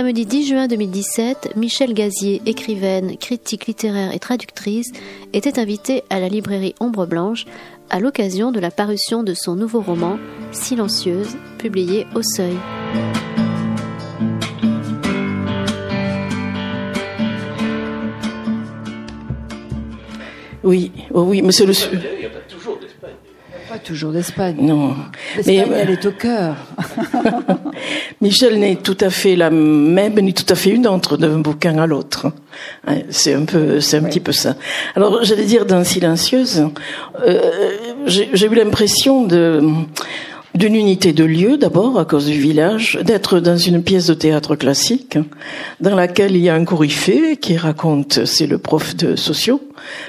Samedi 10 juin 2017, Michel Gazier, écrivaine, critique littéraire et traductrice, était invitée à la librairie Ombre Blanche à l'occasion de la parution de son nouveau roman Silencieuse, publié au Seuil. Oui, oh oui, monsieur le. Pas toujours d'Espagne. Non. L'Espagne, Mais, elle est au cœur. Michel n'est tout à fait la même, ni tout à fait une entre d'un bouquin à l'autre. Hein, c'est un peu, c'est un petit peu ça. Alors, j'allais dire dans Silencieuse, euh, j'ai eu l'impression de d'une unité de lieu d'abord à cause du village, d'être dans une pièce de théâtre classique dans laquelle il y a un coryphée qui raconte, c'est le prof de sociaux,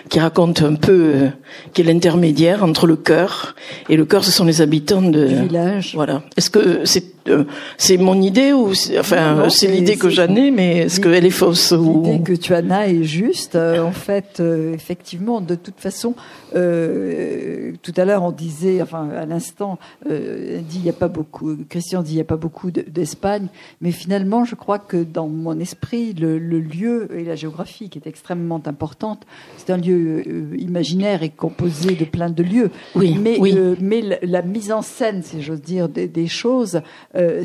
qui raconte un peu, euh, qui est l'intermédiaire entre le cœur et le cœur, ce sont les habitants de du village. Voilà. Est-ce que c'est euh, c'est mon idée ou enfin c'est l'idée que j'en ai, mais est-ce qu'elle est fausse ou L'idée que tu en as est juste. Euh, en fait, effectivement, de toute façon, tout à l'heure on disait, enfin à l'instant, dit il y a pas beaucoup. Christian dit il y a pas beaucoup d'Espagne, mais finalement, je crois que dans mon esprit, le, le lieu et la géographie qui est extrêmement importante c'est un lieu euh, imaginaire et composé de plein de lieux. Oui, mais, oui. euh, mais la, la, mise en scène, si j'ose dire, des, des choses, euh,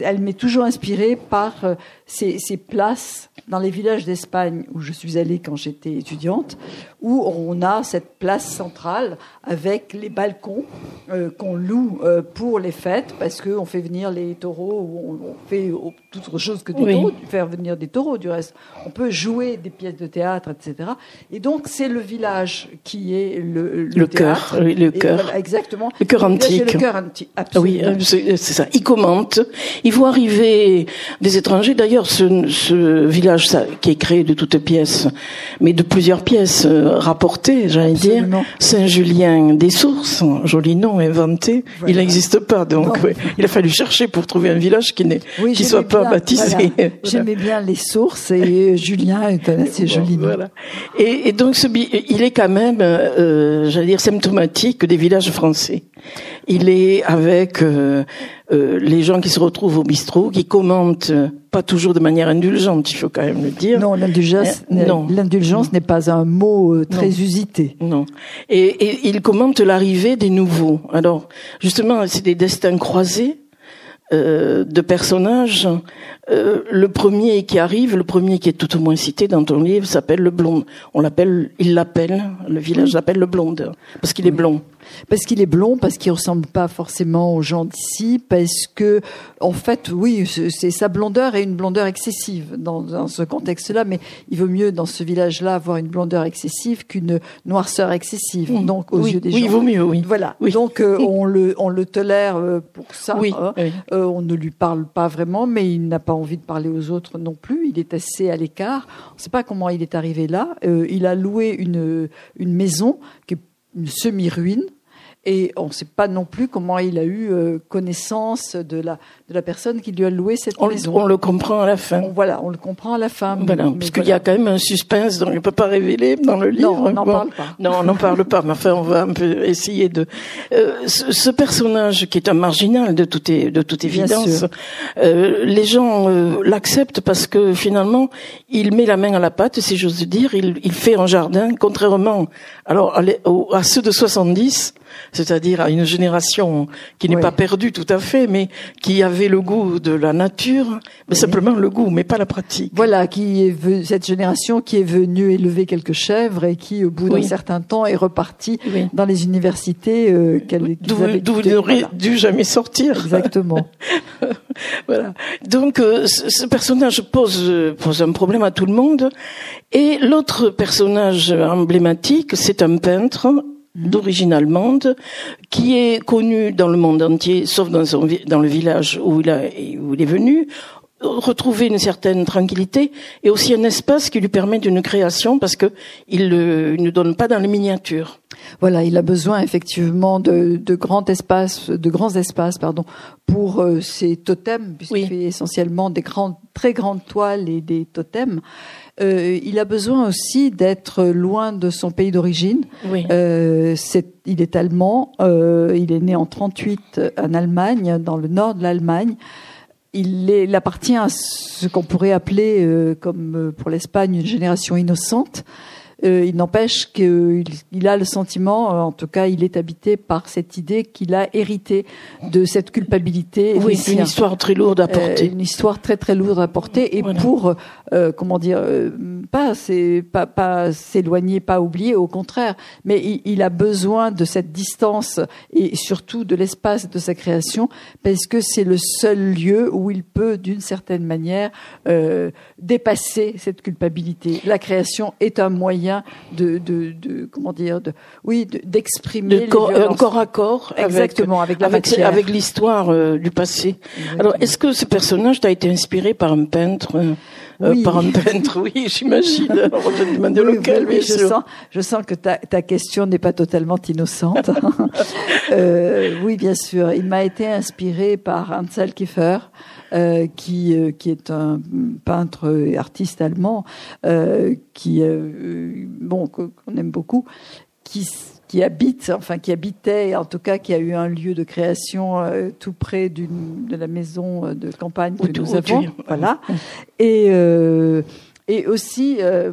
elle m'est toujours inspirée par ces, ces, places dans les villages d'Espagne où je suis allée quand j'étais étudiante, où on a cette place centrale avec les balcons euh, qu'on loue euh, pour les fêtes, parce qu'on fait venir les taureaux, ou on, on fait toute autre chose que des Oui. taureaux, faire venir des taureaux du reste. On peut jouer des pièces de théâtre, etc. Et donc c'est le village qui est le, le, cœur, oui, le cœur. voilà, exactement. Le cœur antique. Le cœur antique, Ah oui, absolument. euh, c'est c'est ça. Ils commentent. Ils voient arriver des étrangers. D'ailleurs, ce, ce village ça, qui est créé de toutes pièces, mais de plusieurs pièces euh, rapportées, j'allais dire. Saint-Julien des Sources, joli nom inventé. Voilà. Il n'existe pas, donc ouais, il a fallu chercher pour trouver un village qui n'est Oui, qui soit pas bien, baptisé. voilà. Voilà. J'aimais bien les sources et Julien est un assez joli nom. Voilà. Et, et donc, ce, il est quand même, euh, j'allais dire, symptomatique des villages français. Il est avec euh, euh, les gens qui se retrouvent au bistrot, qui commentent, euh, pas toujours de manière indulgente, il faut quand même le dire. Non, l'indulgence, Euh, non. l'indulgence n'est pas un mot euh, très Non. usité. Non. Et, et il commente l'arrivée des nouveaux. Alors, justement, c'est des destins croisés euh, de personnages. Euh, le premier qui arrive, le premier qui est tout au moins cité dans ton livre, s'appelle le blond. On l'appelle, il l'appelle, le village l'appelle le blonde, parce qu'il est blond. Parce qu'il est blond, parce qu'il ressemble pas forcément aux gens d'ici, parce que, en fait, oui, c'est sa blondeur et une blondeur excessive dans, dans ce contexte-là, mais il vaut mieux dans ce village-là avoir une blondeur excessive qu'une noirceur excessive. Donc, aux oui, yeux des oui, gens. il vaut mieux, oui. Voilà. Oui. Donc, euh, on le, on le tolère euh, pour ça. Oui, hein. Euh, on ne lui parle pas vraiment, mais il n'a pas envie de parler aux autres non plus. Il est assez à l'écart. On ne sait pas comment il est arrivé là. Il a loué une, une maison qui est une semi-ruine. Et on ne sait pas non plus comment il a eu euh, connaissance de la, de la personne qui lui a loué cette On, maison. on le comprend à la fin. On- voilà, on le comprend à la fin. Voilà, mais parce qu'il y a quand même un suspense dont on ne peut pas révéler dans le livre. Non, on n'en Bon. parle pas. Non, on n'en parle pas, mais enfin, on va un peu essayer de... Euh, ce, ce personnage qui est un marginal de toute, de toute évidence, euh, les gens euh, l'acceptent parce que finalement, il met la main à la pâte, si j'ose dire, il, il fait un jardin, contrairement alors, à, ceux de 70, c'est-à-dire à une génération qui n'est Oui. pas perdue tout à fait, mais qui avait le goût de la nature, mais simplement le goût, mais pas la pratique. Voilà, qui est cette génération qui est venue élever quelques chèvres et qui, au bout d'un Oui. certain temps, est repartie Oui. dans les universités euh, qu'elle qu'ils D'où avaient d'où quittées. il n'aurait Voilà. dû jamais sortir. Exactement. Voilà. Donc euh, ce, personnage pose pose un problème à tout le monde. Et l'autre personnage emblématique, c'est un peintre d'origine allemande qui est connu dans le monde entier, sauf dans, son, dans le village où il, a, où il est venu. retrouver une certaine tranquillité et aussi un espace qui lui permet d'une création parce que il, ne donne pas dans les miniatures. Voilà, il a besoin effectivement de, de grands espaces, de grands espaces, pardon, pour euh, ses totems, puisqu'il fait essentiellement des grandes, très grandes toiles et des totems. Euh, il a besoin aussi d'être loin de son pays d'origine. Euh, il est allemand. Euh, il est né en 38 en Allemagne, dans le nord de l'Allemagne il, appartient à ce qu'on pourrait appeler, comme pour l'Espagne, une génération innocente. Euh, il n'empêche qu'il a le sentiment, en tout cas, il est habité par cette idée qu'il a hérité de cette culpabilité. Oui, c'est une histoire très lourde à porter. une histoire très très lourde à porter, et pour comment dire, pas c'est pas pas s'éloigner, pas oublier, au contraire, mais il, il, a besoin de cette distance et surtout de l'espace de sa création, parce que c'est le seul lieu où il peut, d'une certaine manière, dépasser cette culpabilité. La création est un moyen de, de, de comment dire, de, oui, d'exprimer un corps à corps, exactement, avec, avec, avec l'histoire euh, du passé. Alors, est-ce que ce personnage t'a été inspiré par un peintre? Euh, oui. par un peintre, oui, j'imagine. je lequel, oui, je sens, je sens que ta, ta question n'est pas totalement innocente. euh, oui, bien sûr. Il m'a été inspiré par Ansel Kiefer, euh, qui, euh, qui est un peintre et artiste allemand, qui, bon, qu'on aime beaucoup, qui qui habite, enfin qui habitait, en tout cas qui a eu un lieu de création tout près d'une de la maison de campagne que nous avons, voilà. Et euh, et aussi, euh,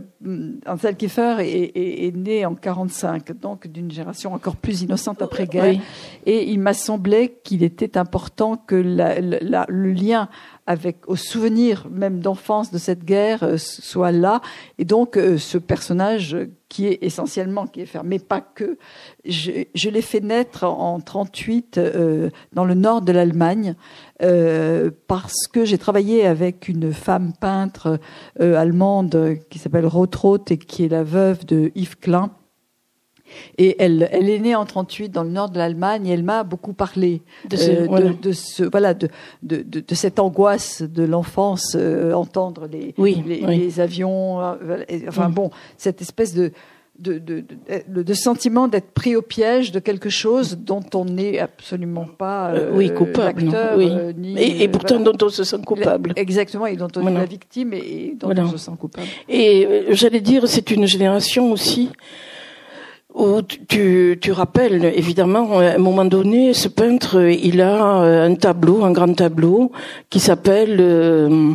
Ansel Kiefer est, est, est, né en 45, donc d'une génération encore plus innocente après-guerre. Et il m'a semblé qu'il était important que la, la, le lien avec au souvenir même d'enfance de cette guerre euh, soit là et donc euh, ce personnage qui est essentiellement qui est fermé mais pas que je, je l'ai fait naître en 38 euh, dans le nord de l'Allemagne euh, parce que j'ai travaillé avec une femme peintre euh, allemande qui s'appelle Rotroth et qui est la veuve de Yves Klein et elle, elle est née en 38 dans le nord de l'Allemagne et elle m'a beaucoup parlé de ce, euh, voilà. de, de, ce voilà de, de, de, cette angoisse de l'enfance, euh, entendre les, oui, les, oui. les, avions, euh, enfin mm. bon, cette espèce de de, de, de, de sentiment d'être pris au piège de quelque chose dont on n'est absolument pas euh, oui, coupable, acteur, oui. euh, ni, et, et, pourtant voilà. dont on se sent coupable. Exactement, et dont on voilà. est la victime et dont voilà. on se sent coupable. Et euh, j'allais dire, c'est une génération aussi où tu, tu rappelles, évidemment, à un moment donné, ce peintre, il a euh, un tableau, un grand tableau, qui s'appelle euh,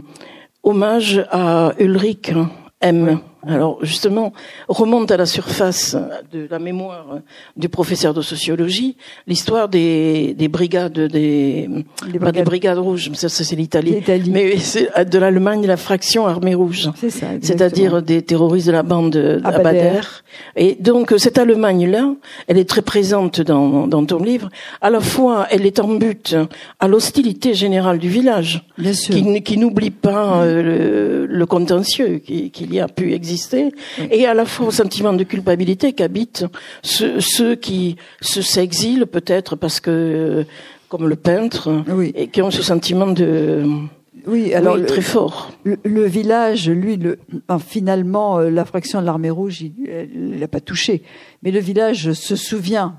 Hommage à Ulrich M. Alors justement, remonte à la surface de la mémoire du professeur de sociologie l'histoire des, des brigades des, les pas des brigades. rouges, ça, ça c'est l'Italie, mais de l'Allemagne la fraction armée rouge, c'est-à-dire des terroristes de la bande Abader. Et donc cette Allemagne-là, elle est très présente dans, dans ton livre. À la fois, elle est en but à l'hostilité générale du village, qui, qui n'oublie pas euh, le, le contentieux qu'il qui y a pu exister exister, et à la fois au sentiment de culpabilité qu'habitent ceux, ceux, qui se s'exilent peut-être parce que, comme le peintre, oui. et qui ont ce sentiment de oui, alors oui, très fort. Le, le, village, lui, le, enfin, finalement, euh, la fraction de l'armée rouge, il n'a pas touché. Mais le village se souvient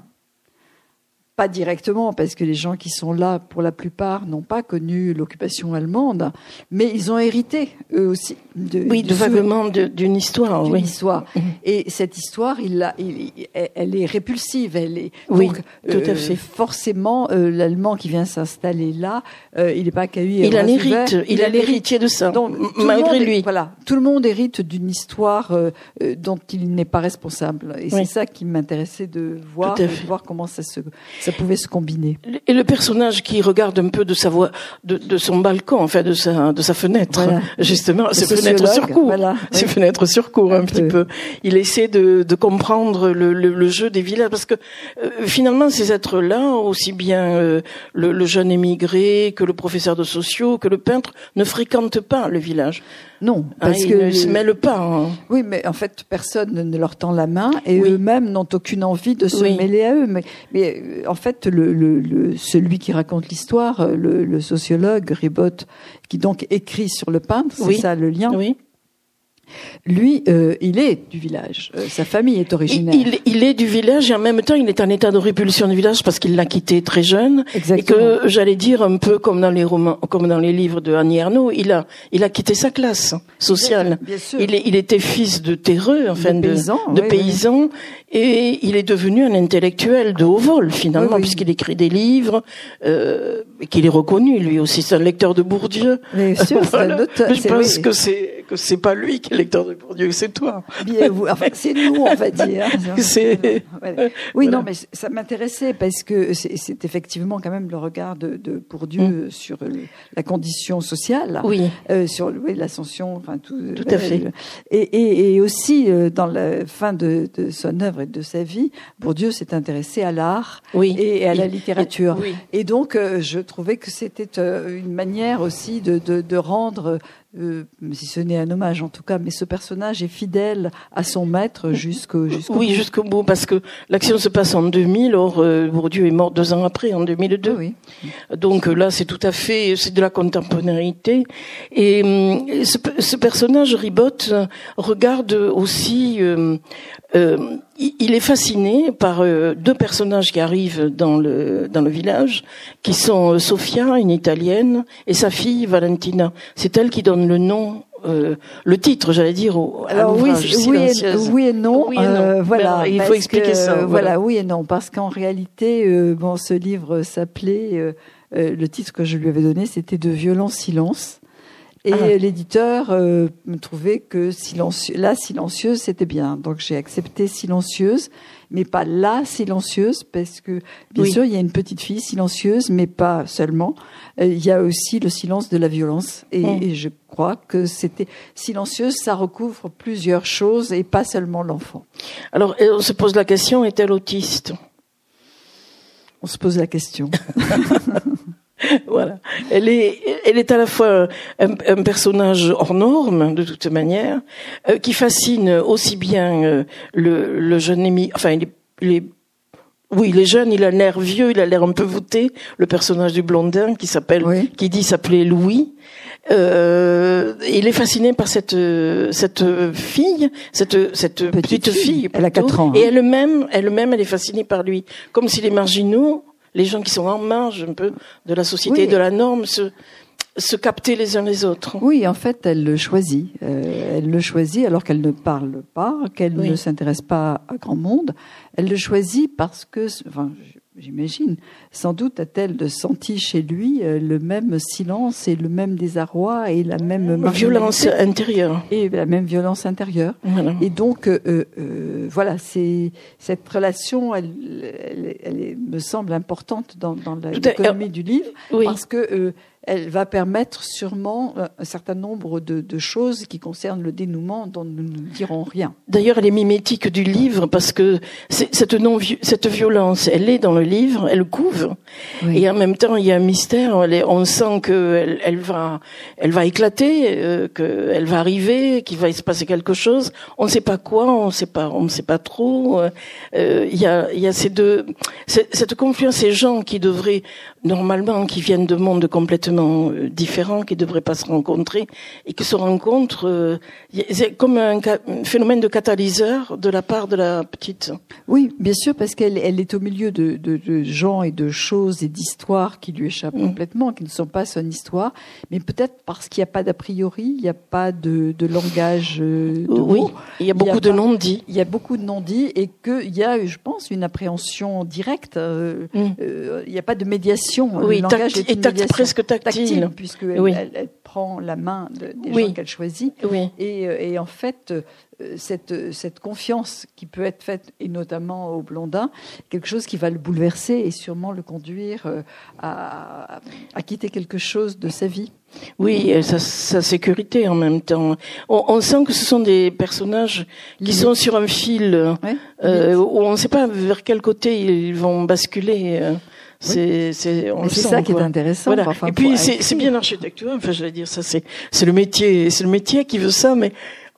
pas directement, parce que les gens qui sont là, pour la plupart, n'ont pas connu l'occupation allemande, mais ils ont hérité, eux aussi. De, oui, de, vaguement d'une histoire. D'une oui. histoire. Mmh. Et cette histoire, il a, il, elle est répulsive. Elle est, oui, donc, tout euh, à fait. Forcément, euh, l'Allemand qui vient s'installer là, euh, il n'est pas accueilli. Il a l'hérite. Il, il a l'héritier de ça, donc, malgré lui. Voilà, tout le monde hérite d'une histoire euh, dont il n'est pas responsable. Et oui. c'est ça qui m'intéressait de voir, de voir comment ça se... Ça ça pouvait se combiner. Et le personnage qui regarde un peu de sa voix, de, de son balcon, enfin de sa de sa fenêtre, voilà. justement, ses fenêtres sur cour, voilà. ses oui. fenêtres sur cour un, un petit peu. Il essaie de, de comprendre le, le, le, jeu des villages parce que euh, finalement ces êtres-là, aussi bien euh, le, le, jeune émigré que le professeur de sociaux, que le peintre, ne fréquentent pas le village. Non, parce hein, que ne se mêlent pas. Hein. Oui, mais en fait, personne ne leur tend la main et oui. eux-mêmes n'ont aucune envie de se oui. mêler à eux. Mais, mais en fait, le, le, le- celui qui raconte l'histoire, euh, le, le sociologue Ribot, qui donc écrit sur le peintre, c'est Oui. ça le lien. Oui. Lui, euh, il est du village. Euh, sa famille est originaire. il- il est du village et en même temps il est en état de répulsion du village parce qu'il l'a quitté très jeune Exactement. et que j'allais dire un peu comme dans les romans, comme dans les livres de Annie Ernaux, il a il a quitté sa classe sociale. Bien sûr. Il, est- il était fils de terreux, enfin De de, paysans, de oui, paysans, et il est devenu un intellectuel de haut vol finalement, Oui, puisqu'il écrit des livres, euh, et qu'il est reconnu lui aussi. C'est un lecteur de Bourdieu. Bien sûr, c'est Voilà. un auteur- Mais je pense que c'est que c'est pas lui qui lecteur de Bourdieu, c'est toi. Enfin, c'est nous, on va dire. C'est- Voilà. Oui, Voilà. non, mais ça m'intéressait parce que c'est effectivement quand même le regard de, de Bourdieu sur le- la condition sociale, Mm. Oui. euh, sur oui, l'ascension, enfin tout. Tout à fait. Et, et, et aussi euh, dans la fin de, de son œuvre et de sa vie, Bourdieu s'est intéressé à l'art Oui. et à la littérature. Oui. Et donc, euh, je trouvais que c'était euh, une manière aussi de rendre, euh, si ce n'est un hommage en tout cas, mais ce personnage est fidèle à son maître jusqu'au jusqu'au Oui, jusqu'au bout, parce que l'action se passe en 2000, or euh, Bourdieu est mort deux ans après, en 2002. Oui, Donc euh, là, c'est tout à fait, c'est de la contemporanéité. Et hum, ce, ce personnage, Ribot, regarde aussi, euh, euh, il est fasciné par euh, deux personnages qui arrivent dans le dans le village, qui sont euh, Sofia, une italienne, et sa fille Valentina. C'est elle qui donne le nom. euh, le titre, j'allais dire, au, Alors oui, oui, et, oui et non. Oui et non. euh, voilà, Mais il faut expliquer que, ça, euh, voilà. Voilà, oui et non, parce qu'en réalité, euh, bon, ce livre s'appelait, le titre que je lui avais donné, c'était De violent silence. Et Ah. l'éditeur euh, me trouvait que silencieux, la silencieuse, c'était bien. Donc j'ai accepté silencieuse, mais pas la silencieuse, parce que bien Oui. sûr, il y a une petite fille silencieuse, mais pas seulement. Euh, il y a aussi le silence de la violence. Et, Mm. et je crois que c'était silencieuse, ça recouvre plusieurs choses et pas seulement l'enfant. Alors, on se pose la question, est-elle autiste? On se pose la question. Voilà. Elle est, elle est à la fois un, un personnage hors norme, de toute manière, euh, qui fascine aussi bien euh, le, le jeune émi, enfin, il est, il est- oui, il est jeune, il a l'air vieux, il a l'air un peu voûté, le personnage du blondin qui s'appelle, Oui. qui dit s'appeler Louis. Euh, il est fasciné par cette cette fille, cette cette Petite petite, fille. fille. Elle a quatre ans, Et hein. elle-même, elle-même, elle est fascinée par lui, comme si les marginaux, les gens qui sont en marge un peu de la société, Oui. de la norme, se se captaient les uns les autres. Oui, en fait, elle le choisit. Euh, elle le choisit alors qu'elle ne parle pas, qu'elle Oui. ne s'intéresse pas à grand monde. Elle le choisit parce que, enfin, j'imagine, sans doute a-t-elle senti chez lui euh, le même silence et le même désarroi et la même Violence intérieure. et la même violence intérieure. Voilà. Et donc, euh, euh, voilà, c'est cette relation, elle, elle, elle me semble importante dans, dans l'économie du livre, Oui. parce que euh, elle va permettre sûrement euh, un certain nombre de, de choses qui concernent le dénouement dont nous ne dirons rien. D'ailleurs, elle est mimétique du livre parce que c'est- cette non cette violence, elle est dans le livre, elle couvre, Oui. et en même temps, il y a un mystère. Elle est- on sent qu'elle elle va, elle va éclater, euh, qu'elle va arriver, qu'il va se passer quelque chose. On ne sait pas quoi, on ne sait pas, on ne sait pas trop. Euh, euh, Il y a, il y a ces deux, cette confluence, ces gens qui devraient normalement, qui viennent de mondes complètement euh, différents, qui devraient pas se rencontrer, et qui se rencontrent. euh, c'est comme un, phénomène de catalyseur de la part de la petite. Oui, bien sûr, parce qu'elle elle est au milieu de, de, de gens et de choses et d'histoires qui lui échappent Mm. complètement, qui ne sont pas son histoire, mais peut-être parce qu'il n'y a pas d'a priori, il n'y a pas de, de langage euh, de oui, mots. il y a beaucoup de non-dits. Il y a beaucoup de non-dits et qu'il y a, je pense, une appréhension directe. euh, Mm. euh, il n'y a pas de médiation. Oui, le langage tacti- est une presque tactile. puisqu'elle Oui. elle, elle prend la main de- des Oui. gens qu'elle choisit. Et, euh, et en fait, euh, cette, cette confiance qui peut être faite, et notamment au blondin, quelque chose qui va le bouleverser et sûrement le conduire euh, à, à quitter quelque chose de sa vie. Oui, et sa, sa sécurité en même temps. On, on sent que ce sont des personnages qui sont sur un fil Ouais, euh, où on ne sait pas vers quel côté ils vont basculer. Euh. C'est, c'est, on le c'est sent, ça qui est intéressant. Voilà. enfin, et puis c'est, c'est bien architectural. Enfin, je vais dire ça, c'est c'est le métier, c'est le métier qui veut ça, mais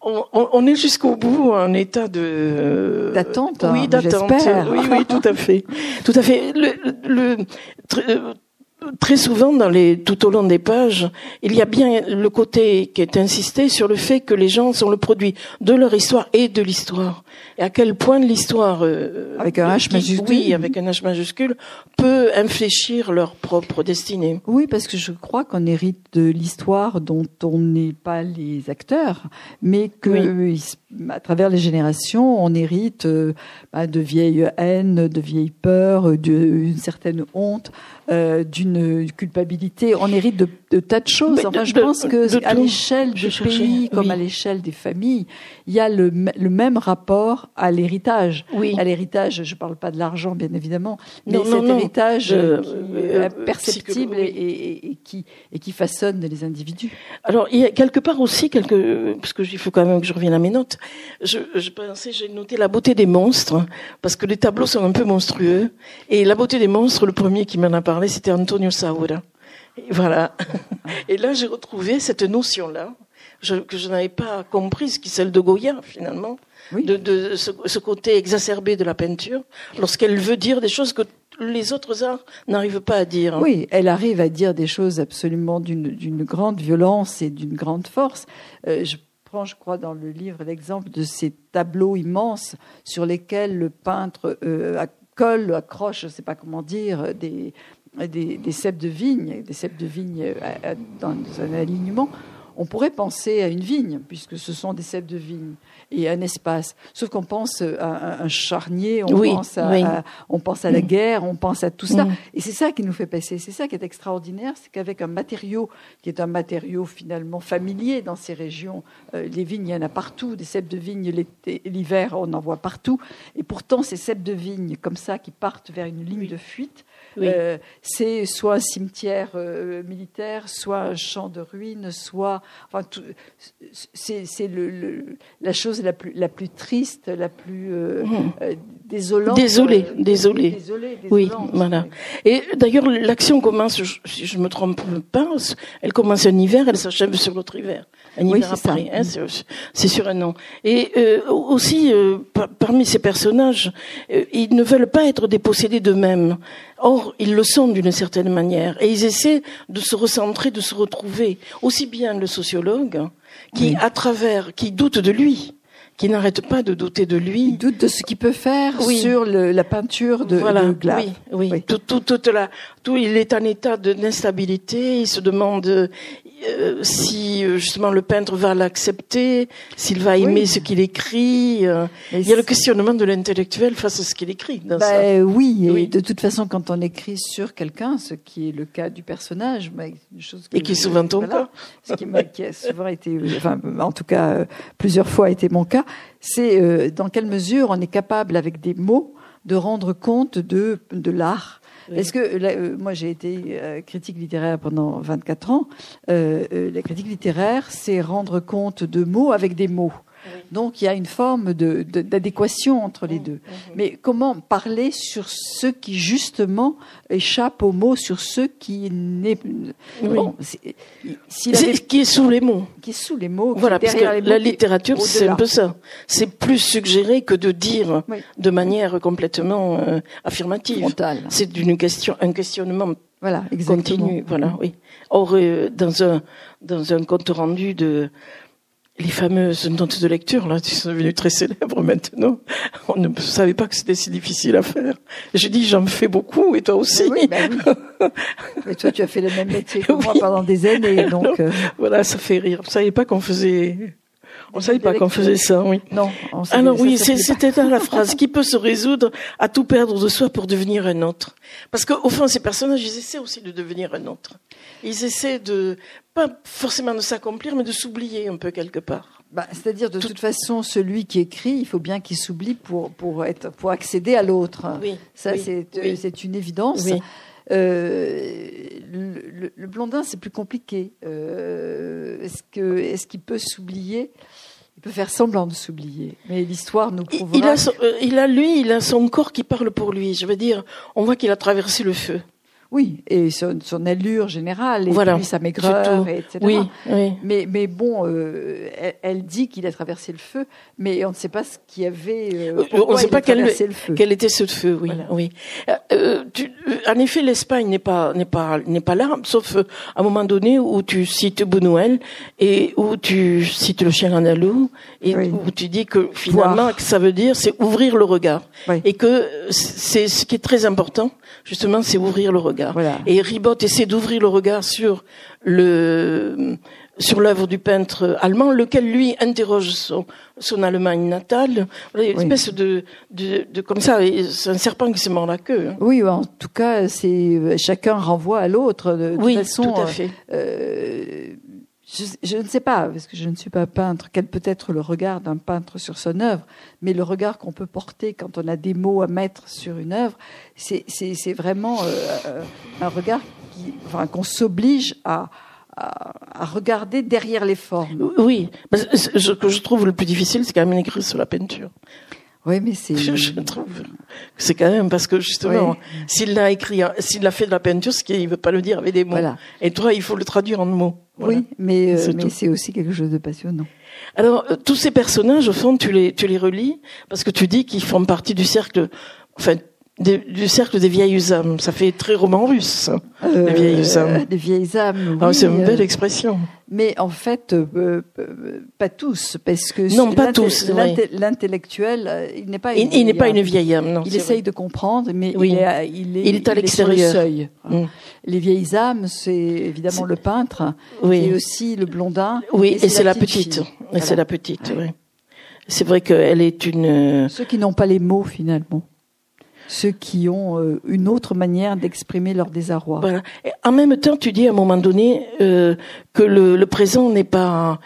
on, est jusqu'au bout en état de d'attente. Oui, hein, d'attente. Oui, oui, tout à fait, tout à fait. Le, le, Très souvent, dans les, tout au long des pages, il y a bien le côté qui est insisté sur le fait que les gens sont le produit de leur histoire et de l'histoire. Et à quel point l'histoire, euh, avec un H majuscule, oui, avec un H majuscule, peut infléchir leur propre destinée. Oui, parce que je crois qu'on hérite de l'histoire dont on n'est pas les acteurs, mais que à travers les générations, on hérite euh, bah, de vieilles haines, de vieilles peurs, d'une certaine honte, euh, d'une culpabilité. On hérite de, de tas de choses. enfin, je pense que à l'échelle du pays, comme à l'échelle des familles, il y a le, le même rapport à l'héritage. Oui. À l'héritage, je ne parle pas de l'argent, bien évidemment, mais cet héritage euh, euh, perceptible et, et, et, qui, et qui façonne les individus. Alors, il y a quelque part aussi, quelque, parce que il faut quand même que je revienne à mes notes, je, je pensais, j'ai noté la beauté des monstres, parce que les tableaux sont un peu monstrueux. Et la beauté des monstres, le premier qui m'en a parlé, c'était Antonio Saura. Voilà. Et là, j'ai retrouvé cette notion-là, que je n'avais pas comprise, qui est celle de Goya, finalement, de, de ce, ce, côté exacerbé de la peinture, lorsqu'elle veut dire des choses que les autres arts n'arrivent pas à dire. Oui, elle arrive à dire des choses absolument d'une grande violence et d'une grande force. Euh, je je crois, dans le livre l'exemple de ces tableaux immenses sur lesquels le peintre euh, colle, accroche, je ne sais pas comment dire, des, des, des, cèpes de vigne, des cèpes de vigne dans un alignement. On pourrait penser à une vigne, puisque ce sont des cèpes de vigne et un espace. Sauf qu'on pense à un charnier, on, pense à, on pense à la mm. guerre, on pense à tout ça. Mm. Et c'est ça qui nous fait passer. C'est ça qui est extraordinaire, c'est qu'avec un matériau qui est un matériau finalement familier dans ces régions, euh, les vignes, il y en a partout, des cèpes de vigne l'hiver, on en voit partout. Et pourtant, ces cèpes de vigne comme ça qui partent vers une ligne de fuite, euh, c'est soit un cimetière euh, militaire, soit un champ de ruines, soit. Enfin, c'est le, la chose la plus, la plus triste, la plus euh, mmh. désolante. Désolé, désolé. oui, voilà. Et d'ailleurs, l'action commence, si je me trompe pas, elle commence un hiver, elle s'achève sur l'autre hiver. Un hiver oui, à Paris, hein, c'est sur un an. Et aussi, parmi ces personnages, ils ne veulent pas être dépossédés d'eux-mêmes. Or, ils le sont d'une certaine manière, et ils essaient de se recentrer, de se retrouver. Aussi bien le sociologue, qui, à travers, qui doute de lui, qui n'arrête pas de douter de lui. Il doute de ce qu'il peut faire sur la peinture de, voilà, de. Oui, oui. Tout, tout, toute la, tout, il est en état d'instabilité. Il se demande, euh, si euh, justement le peintre va l'accepter, s'il va aimer ce qu'il écrit. Euh, il y a le questionnement de l'intellectuel face à ce qu'il écrit. Dans bah, ça. Oui, et de toute façon, quand on écrit sur quelqu'un, ce qui est le cas du personnage, bah, une chose et qui est souvent ton cas, ce qui, qui, a souvent été, enfin, en tout cas, plusieurs fois a été mon cas, c'est dans quelle mesure on est capable, avec des mots, de rendre compte de, de l'art est-ce que euh, moi j'ai été euh, critique littéraire pendant 24 ans. Euh, la critique littéraire, c'est rendre compte de mots avec des mots. Donc il y a une forme d'adéquation entre les deux. Mais comment parler sur ceux qui justement échappent aux mots, sur ceux qui n'est bon, qui est sous les mots, qui est sous les mots. Voilà, parce que la littérature c'est un peu ça. C'est plus suggéré que de dire de manière complètement euh, affirmative. C'est d'une question, un questionnement voilà, continu. Voilà, oui. Or, euh, dans un dans un compte rendu de les fameuses notes de lecture, là, qui sont devenues très célèbres maintenant. On ne savait pas que c'était si difficile à faire. J'ai dit, j'en fais beaucoup, et toi aussi. Oui, oui. Mais toi, tu as fait le même métier que moi pendant des années, donc. Euh. Voilà, ça fait rire. Je savais pas qu'on faisait on ne savait pas qu'on faisait ça, oui. Non. Alors oui, c'était la phrase. Qui peut se résoudre à tout perdre de soi pour devenir un autre? Parce qu'au fond, ces personnages, ils essaient aussi de devenir un autre. Ils essaient de, pas forcément de s'accomplir, mais de s'oublier un peu quelque part. Bah, C'est-à-dire, de toute façon, celui qui écrit, il faut bien qu'il s'oublie pour, pour, être, pour accéder à l'autre. Oui. Ça, c'est une évidence. Euh, le, le, blondin, c'est plus compliqué. Euh, est-ce que est-ce qu'il peut s'oublier? Il peut faire semblant de s'oublier, mais l'histoire nous prouvera. Il a, euh, il a lui, il a son corps qui parle pour lui. Je veux dire, on voit qu'il a traversé le feu. Oui, et son, son allure générale, et Voilà, puis sa maigreur, et etc. Oui, oui. Mais, mais bon, euh, elle, elle dit qu'il a traversé le feu, mais on ne sait pas ce qu'il y avait. euh, Euh, on ne sait pas quel, traversé le feu. quel était ce feu, oui, Voilà. oui. Euh, tu- en effet, l'Espagne n'est pas n'est pas n'est pas là, sauf à un moment donné où tu cites Buñuel et où tu cites le chien andalou et Oui. où tu dis que finalement, Voir. que ça veut dire c'est ouvrir le regard Oui. et que c'est ce qui est très important, justement, c'est ouvrir le regard. Voilà. Et Ribot essaie d'ouvrir le regard sur le sur l'œuvre du peintre allemand, lequel lui interroge son, son Allemagne natale. Voilà, une Oui. espèce de, de, de comme ça, c'est un serpent qui se mord la queue. hein. Oui, en tout cas, c'est chacun renvoie à l'autre. De, de Oui, toute façon, tout à fait. euh, je, je ne sais pas, parce que je ne suis pas peintre, quel peut être le regard d'un peintre sur son œuvre, mais le regard qu'on peut porter quand on a des mots à mettre sur une œuvre, c'est vraiment euh, euh, un regard qui- enfin, qu'on s'oblige à, à, à regarder derrière les formes. Oui, ce que je trouve le plus difficile, c'est quand même écrire sur la peinture. Oui, mais c'est. Je, je trouve c'est quand même parce que justement, Oui. s'il l'a écrit, s'il a fait de la peinture, ce qu'il veut pas le dire avec des mots. Voilà. Et toi, il faut le traduire en mots. Voilà. Oui, mais, euh, C'est mais c'est aussi quelque chose de passionnant. Alors, euh, tous ces personnages, au fond, tu les, tu les relis parce que tu dis qu'ils font partie du cercle, enfin, des- du cercle des vieilles âmes. Ça fait très roman russe, ça, les vieilles âmes. Les vieilles âmes. Oui, c'est une euh, belle expression. Mais en fait, euh, euh, pas tous, parce que Non, pas tous, L'intellectuel, euh, il n'est pas. Une il n'est pas une vieille âme, non. Il essaye vrai. de comprendre, mais Oui. il, est, à- il est, Il est à le l'extérieur. seuil. Mm. Les vieilles âmes, c'est évidemment le peintre, Oui. et aussi le blondin. Oui, et, c'est la petite. Et Voilà. c'est la petite, oui. C'est vrai qu'elle est une. Ceux qui n'ont pas les mots finalement, ceux qui ont euh, une autre manière d'exprimer leur désarroi. Voilà. Et en même temps, tu dis à un moment donné euh, que le, le présent n'est pas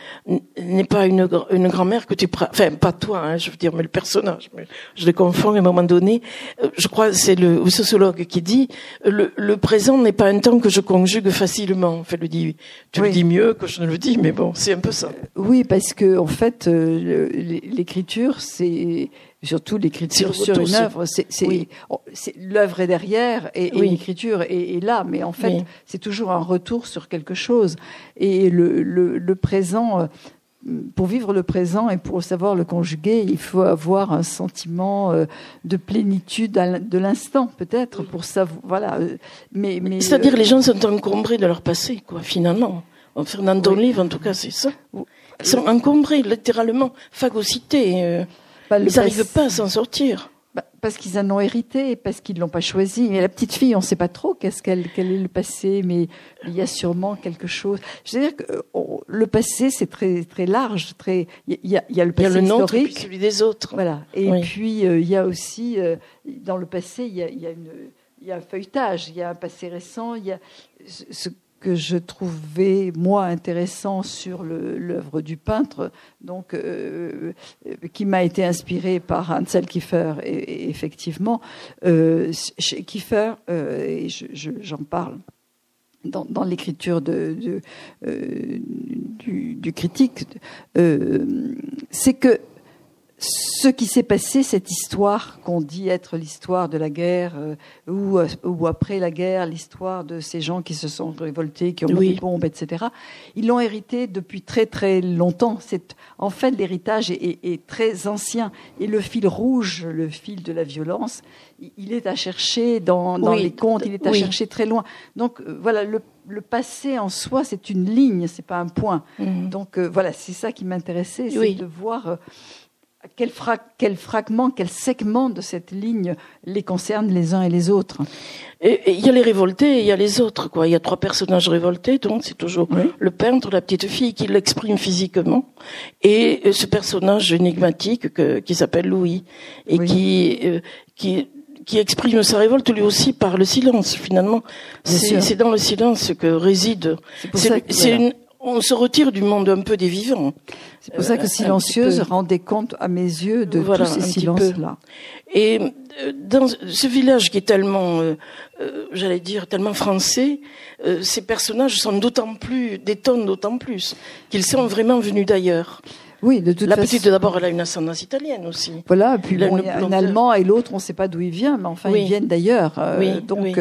n'est pas une, une grand-mère que tu pra- enfin pas toi, hein, je veux dire, mais le personnage. Mais je les confonds à un moment donné. Euh, je crois c'est le, le sociologue qui dit le, le présent n'est pas un temps que je conjugue facilement. Enfin, le dit, tu Oui. le dis mieux que je ne le dis, mais bon, c'est un peu ça. Oui, parce que en fait, euh, le- l'écriture, c'est surtout l'écriture sur une œuvre. C'est, Oui. l'œuvre est derrière et, l'écriture est, est là, mais en fait, Oui. c'est toujours un retour sur quelque chose. Et le, le, le présent. euh, Pour vivre le présent et pour savoir le conjuguer, il faut avoir un sentiment euh, de plénitude de l'instant, peut-être, pour savoir. Voilà. euh, Mais, mais C'est-à-dire euh, les gens sont encombrés de leur passé, quoi, finalement. Ton livre, en tout cas, c'est ça. Ils sont encombrés, littéralement, phagocytés. Ils n'arrivent passé- pas à s'en sortir. Bah, parce qu'ils en ont hérité, parce qu'ils l'ont pas choisi. Mais la petite fille, on ne sait pas trop qu'est-ce qu'elle, quel est le passé, mais il y a sûrement quelque chose. Je veux dire que euh, on- le passé, c'est très très large, très. Il y a, il y a le Il y a passé le nôtre et puis historique, celui des autres. voilà. Et Oui. puis euh, il y a aussi euh, dans le passé, il y a, y a une, il y a un feuilletage, il y a un passé récent, il y a ce ce que je trouvais moi intéressant sur l'œuvre du peintre, donc euh, euh, qui m'a été inspiré par Ansel Kiefer et, effectivement euh, chez Kiefer et je- je- j'en parle dans, l'écriture de, du, critique, c'est que ce qui s'est passé, cette histoire qu'on dit être l'histoire de la guerre, euh, ou, euh, ou après la guerre, l'histoire de ces gens qui se sont révoltés, qui ont mis Oui. des bombes, etc., ils l'ont hérité depuis très très longtemps. C'est, en fait, l'héritage est, est- est très ancien. Et le fil rouge, le fil de la violence, il- est à chercher dans, dans Oui. les contes, il est à Oui. chercher très loin. Donc euh, voilà, le, le passé en soi, c'est une ligne, c'est pas un point. Mhm. Donc euh, voilà, c'est ça qui m'intéressait, c'est Oui. de voir quel, fra- quel fragment, quel segment de cette ligne les concerne les uns et les autres? Il y a les révoltés et il y a les autres, quoi. Il y a trois personnages révoltés, donc c'est toujours Oui. le peintre, la petite fille qui l'exprime physiquement, et euh, ce personnage énigmatique que, qui s'appelle Louis, et Oui. qui, euh, qui, qui exprime sa révolte lui aussi par le silence, finalement. C'est dans le silence que réside. C'est voilà. une- on se retire du monde un peu des vivants. C'est pour ça Euh, que un Silencieuse rendait compte à mes yeux de Voilà, tous ces silences-là. Et euh, dans ce village qui est tellement, euh, euh, j'allais dire, tellement français, euh, ces personnages sont d'autant plus, détonnent d'autant plus qu'ils sont vraiment venus d'ailleurs. Oui, de toute La façon. petite, d'abord, elle a une ascendance italienne aussi. Voilà, puis bon, une il y a un. Allemand et l'autre, on ne sait pas d'où il vient, mais enfin, Oui. ils viennent d'ailleurs. Euh, Oui, donc, oui.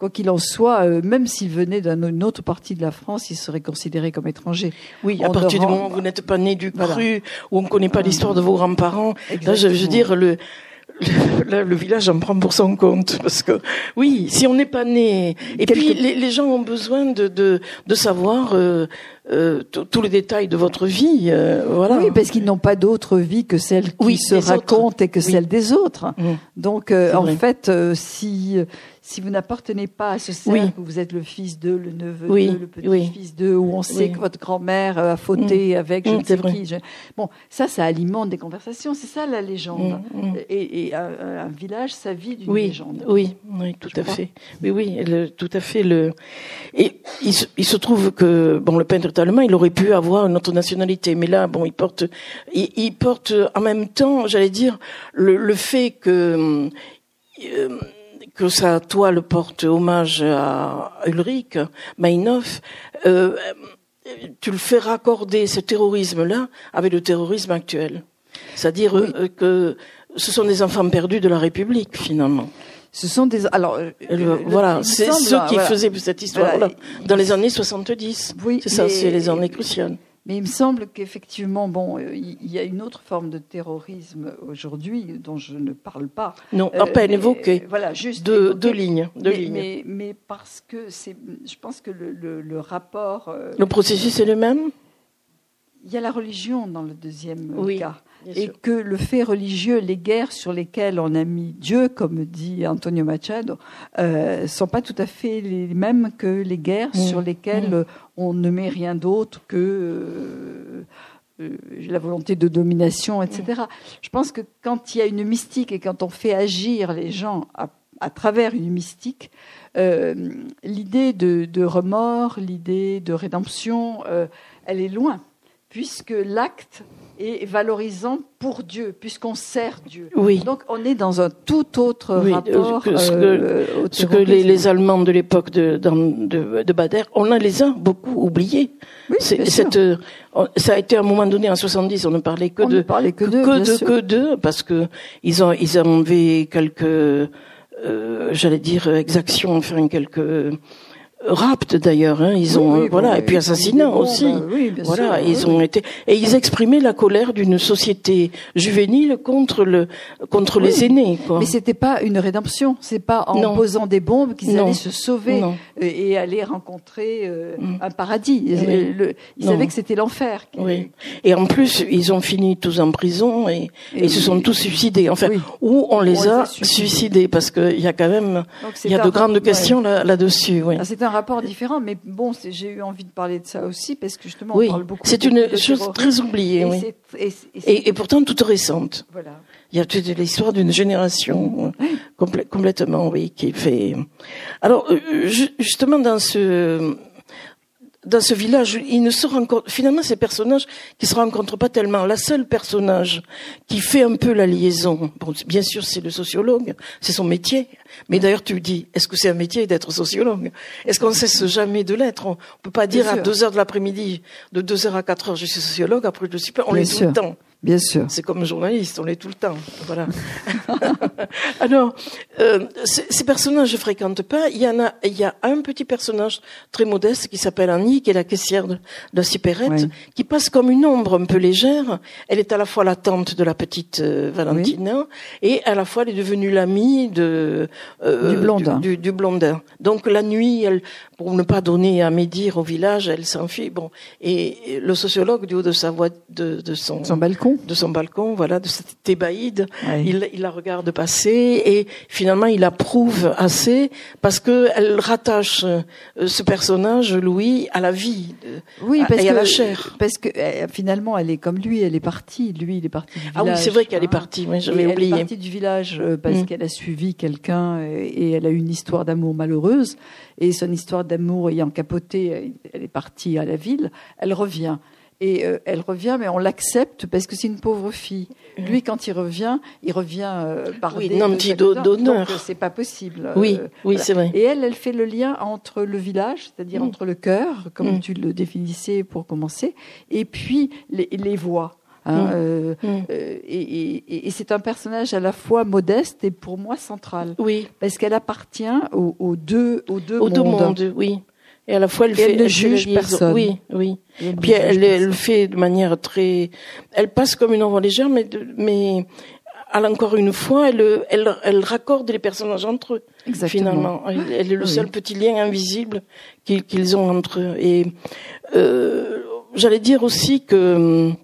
Quoi qu'il en soit, euh, même s'il venait d'une autre partie de la France, il serait considéré comme étranger. Oui, à partir du moment où vous n'êtes pas né du cru, où on ne connaît pas l'histoire de vos grands-parents, là, je, veux dire, le, le, le, village en prend pour son compte parce que oui, si on n'est pas né, et puis les, les, gens ont besoin de de, de savoir euh, euh, tous les détails de votre vie, euh, voilà. Oui, parce qu'ils n'ont pas d'autre vie que celle qui se raconte et que celle des autres. Mmh. Donc, euh, en fait, si si vous n'appartenez pas à ce cercle où vous êtes le fils de, le neveu de, le petit-fils de, où on sait que votre grand-mère a fauté mmh. avec je mmh, ne sais qui. Bon, ça, ça alimente des conversations. C'est ça la légende. Et, et un, village, ça vit d'une légende. Oui, oui, tout à fait. Mais oui, tout à fait. Le et il se, il se trouve que bon, le peintre allemand, il aurait pu avoir une autre nationalité. Mais là, bon, il porte, il, porte en même temps, j'allais dire, le, le fait que euh, que sa toile porte hommage à Ulrich Meinhof. Euh, tu le fais raccorder ce terrorisme-là avec le terrorisme actuel. C'est-à-dire euh, que ce sont des enfants perdus de la République, finalement. Ce sont des alors euh, voilà, c'est ceux qui faisaient cette histoire-là dans les années 70. Oui, c'est ça, c'est les années cruciales. Mais il me semble qu'effectivement, bon, euh, il y a une autre forme de terrorisme aujourd'hui dont je ne parle pas. Non, à peine évoqué. Voilà, juste deux, lignes, mais, lignes. Mais, mais, parce que c'est, je pense que le, le, le rapport. Euh, le processus est le même? Il y a la religion dans le deuxième oui. cas et que le fait religieux, les guerres sur lesquelles on a mis Dieu, comme dit Antonio Machado, euh, sont pas tout à fait les mêmes que les guerres mmh. sur lesquelles mmh. on ne met rien d'autre que euh, euh, la volonté de domination, etc. Mmh. Je pense que quand il y a une mystique et quand on fait agir les gens à, à travers une mystique, euh, l'idée de, de, remords, l'idée de rédemption, elle est loin, puisque l'acte et valorisant pour Dieu, puisqu'on sert Dieu. Oui. Donc on est dans un tout autre rapport. Ce que, euh, ce que les, les, Allemands de l'époque de, de, de, Bader, on a les a beaucoup oubliés. Oui, cette, euh, ça a été à un moment donné en 70, on ne parlait que on de ne parlait que, que, de, que de, parce que ils ont ils avaient quelques, euh, j'allais dire exactions, enfin quelques rapte d'ailleurs, hein, ils ont voilà et puis assassinat aussi. Bah, voilà, ils ont été et ils exprimaient la colère d'une société juvénile contre le contre les aînés. Quoi. Mais c'était pas une rédemption, c'est pas en posant des bombes qu'ils allaient se sauver et, aller rencontrer euh, mm. un paradis. ils savaient que c'était l'enfer. Oui. Et en plus, ils ont fini tous en prison et, et, se sont tous suicidés. Enfin, ou on les a, suicidés parce qu'il y a quand même il y a de grandes questions là, là-dessus. Oui. Ah, un rapport différent, mais bon, j'ai eu envie de parler de ça aussi parce que justement, on parle beaucoup. C'est une chose très oubliée, et, oui. et, et, pourtant toute récente. Voilà. Il y a toute l'histoire d'une génération complètement, oui, qui fait. Alors, euh, justement, dans ce dans ce village, il ne se rencontre, finalement, ces personnages qui se rencontrent pas tellement. La seule personnage qui fait un peu la liaison, bon, bien sûr, c'est le sociologue, c'est son métier. Mais d'ailleurs, tu dis, est-ce que c'est un métier d'être sociologue? Est-ce qu'on ne cesse jamais de l'être? On peut pas dire à deux heures de l'après-midi, de deux heures à quatre heures, je suis sociologue, après je suis pas. On l'est tout le temps. Bien sûr. C'est comme journaliste, on l'est tout le temps. Voilà. Alors, euh, ces personnages je fréquente pas. Il y en a, il y a un petit personnage très modeste qui s'appelle Annie, qui est la caissière de, la supérette, qui passe comme une ombre un peu légère. Elle est à la fois la tante de la petite euh, Valentina et à la fois elle est devenue l'amie de euh, du blondin. Du, du, blondin. Donc la nuit, elle, pour ne pas donner à médire au village, elle s'enfuit. Bon, et le sociologue du haut de sa voix, de, de son, son balcon de son balcon, voilà, de cette thébaïde. Il, il, la regarde passer et finalement il approuve assez parce que elle rattache euh, ce personnage, Louis, à la vie, oui, parce et à la chair. Parce que euh, finalement elle est comme lui, elle est partie. Lui, il est parti du village. Ah oui, c'est vrai qu'elle est partie. Oui, j'avais oublié. Elle est partie du village euh, parce mm. qu'elle a suivi quelqu'un et elle a eu une histoire d'amour malheureuse. Et son histoire d'amour ayant capoté, elle est partie à la ville. Elle revient et euh, elle revient, mais on l'accepte parce que c'est une pauvre fille. Lui, quand il revient, il revient euh, par oui, non, petit d'honneur. Donc c'est pas possible. Oui, euh, oui, c'est vrai. Et elle, elle fait le lien entre le village, c'est-à-dire mm. entre le cœur, comme mm. tu le définissais pour commencer, et puis les, les voix. Hein, Mm. euh, Mm. euh, et et- et c'est un personnage à la fois modeste et pour moi central, Oui, parce qu'elle appartient aux, aux deux, aux deux aux deux mondes. mondes, oui. Et à la fois, elle fait, elle ne fait juge personne. Oui, oui. Elle Puis elle, elle fait de manière très, elle passe comme une envoi légère, mais, de- mais, elle, encore une fois, elle, elle, elle raccorde les personnages entre eux. Exactement. Finalement, elle, elle est le Oui. seul petit lien invisible qu'ils qu'ils ont entre eux. Et euh, j'allais dire aussi que hum,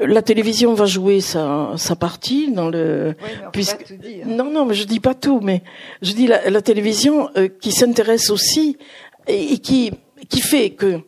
la télévision va jouer sa, sa partie dans le. Oui, mais on peut puisque- pas tout dire. Non, non, mais je dis pas tout, mais je dis la, la télévision euh, qui s'intéresse aussi et, qui qui fait que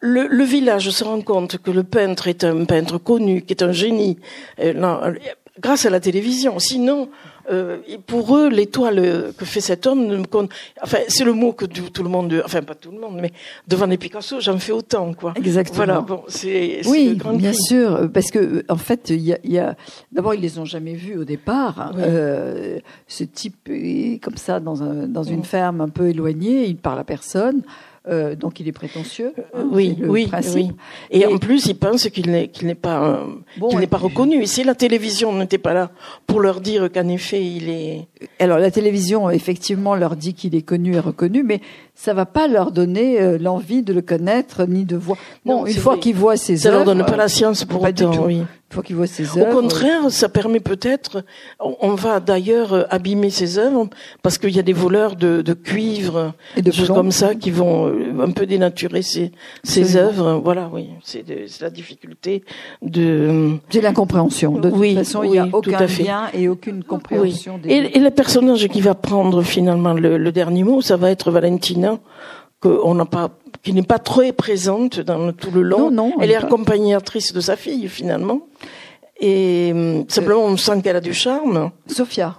le, village se rend compte que le peintre est un peintre connu, qui est un génie, euh, euh, grâce à la télévision. Sinon, euh, pour eux, l'étoile euh, que fait cet homme, ne me con- enfin, c'est le mot que tout, le monde, enfin pas tout le monde, mais devant les Picasso, j'en fais autant, quoi. Exactement. Voilà, bon, c'est Oui, bien cri. sûr, parce que euh, en fait, il y y a- d'abord ils les ont jamais vus au départ. hein. Oui. Euh, ce type est comme ça dans un dans une Mm. ferme un peu éloignée, il parle à personne, euh, donc il est prétentieux. hein, oui, le oui, principe. oui. Et, Et- en plus, ils pensent qu'il n'est qu'il n'est pas euh, Bon, qu'il n'est pas puis- reconnu. Et si la télévision n'était pas là pour leur dire qu'en effet il est Alors la télévision effectivement leur dit qu'il est connu et reconnu, mais ça va pas leur donner euh, l'envie de le connaître ni de voir. Bon, Non, une fois qu'ils voient ses ça œuvres, leur donne pas la science pour pas du autant. tout. Oui. Ses Au contraire, ça permet peut-être, on, va d'ailleurs euh, abîmer ces œuvres parce qu'il y a des voleurs de, de cuivre, et de choses comme ça qui vont euh, un peu dénaturer Absolument. œuvres. Voilà, oui, c'est c'est la difficulté de. J'ai l'incompréhension. De toute Oui, façon, il n'y a aucun lien et aucune compréhension des. Et, et le personnage qui va prendre finalement le, le dernier mot, ça va être Valentina, que on n'a pas, qui n'est pas très présente dans tout le long. Non, non, elle est accompagnatrice de sa fille finalement. Et hum, simplement, on sent qu'elle a du charme. Sophia.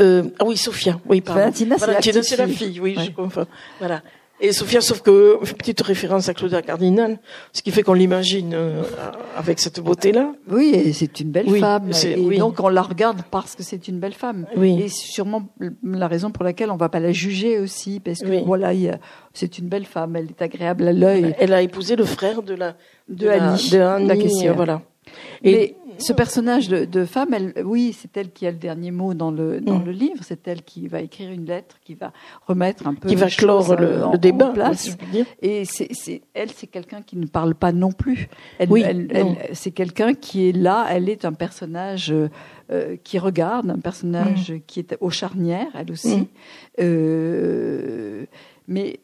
Euh, ah oui, Sophia. Oui, pardon. Valentina, c'est la Valentina, petite c'est la fille. fille. Oui, Ouais. je confonds. Voilà. Et Sophia, sauf que petite référence à Claudia Cardinal, ce qui fait qu'on l'imagine euh, avec cette beauté-là. Oui, et c'est une belle Oui, femme. Et oui. donc on la regarde parce que c'est une belle femme. Oui. Et sûrement la raison pour laquelle on va pas la juger aussi, parce que voilà, c'est une belle femme, elle est agréable à l'œil. Elle a épousé le frère de la De Annie, de Annie, la voilà. Mais ce personnage de, de femme, elle, oui, c'est elle qui a le dernier mot dans le dans Mm. le livre. C'est elle qui va écrire une lettre, qui va remettre un peu qui va clore le, euh, en- le en débat. place. si je puis dire. Et c'est, c'est, elle, c'est quelqu'un qui ne parle pas non plus. Elle, Oui, elle- non. c'est quelqu'un qui est là. Elle est un personnage euh, euh, qui regarde, un personnage qui est aux charnières, elle aussi. Mm. Euh, mais